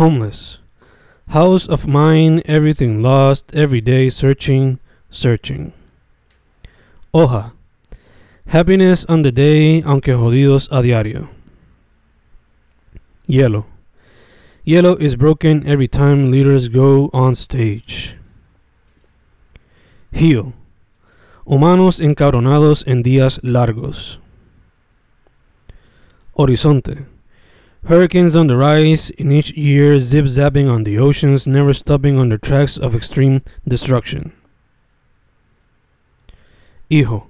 Homeless. House of mine, everything lost, every day searching, searching. Hoja. Happiness on the day, aunque jodidos a diario. Yellow. Yellow is broken every time leaders go on stage. Heel. Humanos encabronados en días largos. Horizonte. Hurricanes on the rise in each year, zip zapping on the oceans, never stopping on their tracks of extreme destruction. Hijo.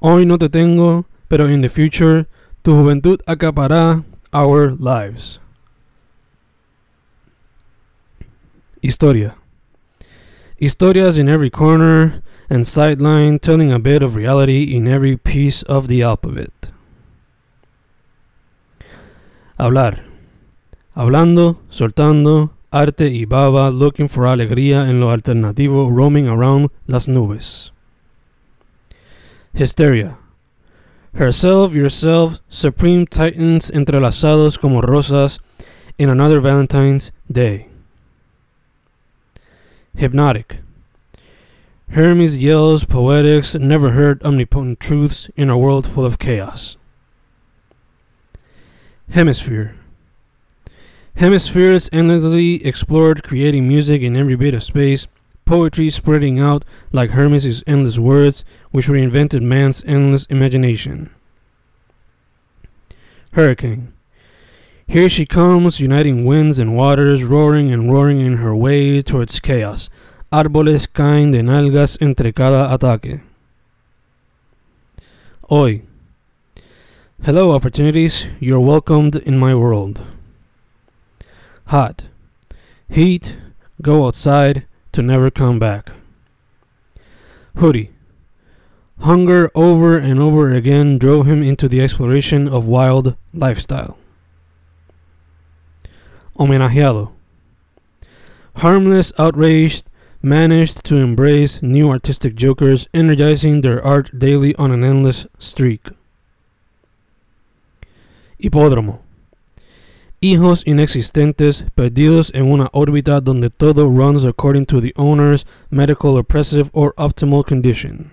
Hoy no te tengo, pero in the future, tu juventud acapará our lives. Historia. Historias in every corner and sideline, telling a bit of reality in every piece of the alphabet. Hablar. Hablando, soltando, arte y baba, looking for alegría en lo alternativo, roaming around las nubes. Hysteria. Herself, yourself, supreme titans entrelazados como rosas in another Valentine's Day. Hypnotic. Hermes yells poetics, never heard omnipotent truths in a world full of chaos. Hemisphere. Hemispheres endlessly explored, creating music in every bit of space, poetry spreading out like Hermes' endless words, which reinvented man's endless imagination. Hurricane. Here she comes, uniting winds and waters, roaring and roaring in her way towards chaos. Árboles caen de nalgas entre cada ataque. Hoy. Hello, opportunities. You're welcomed in my world. Hot. Heat. Go outside to never come back. Hoodie. Hunger over and over again drove him into the exploration of wild lifestyle. Homenajeado. Harmless, outraged, managed to embrace new artistic jokers, energizing their art daily on an endless streak. Hipódromo. Hijos inexistentes perdidos en una órbita donde todo runs according to the owner's medical oppressive or optimal condition.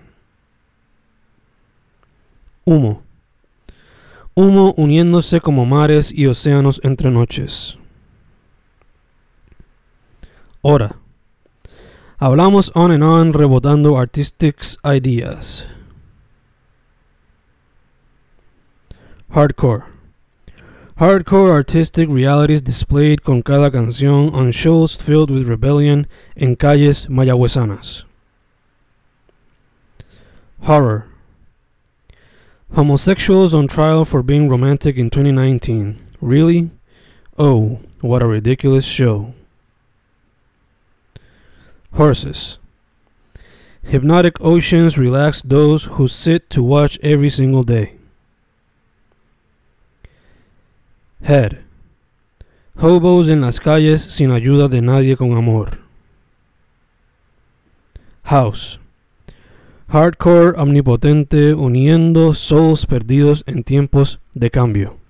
Humo. Humo uniéndose como mares y océanos entre noches. Hora. Hablamos on and on rebotando artistics ideas. Hardcore. Hardcore artistic realities displayed con cada canción on shows filled with rebellion en calles mayagüezanas. Horror. Homosexuals on trial for being romantic in 2019. Really? Oh, what a ridiculous show. Horses. Hypnotic oceans relax those who sit to watch every single day. Head. Hobos en las calles sin ayuda de nadie con amor. House. Hardcore omnipotente uniendo souls perdidos en tiempos de cambio.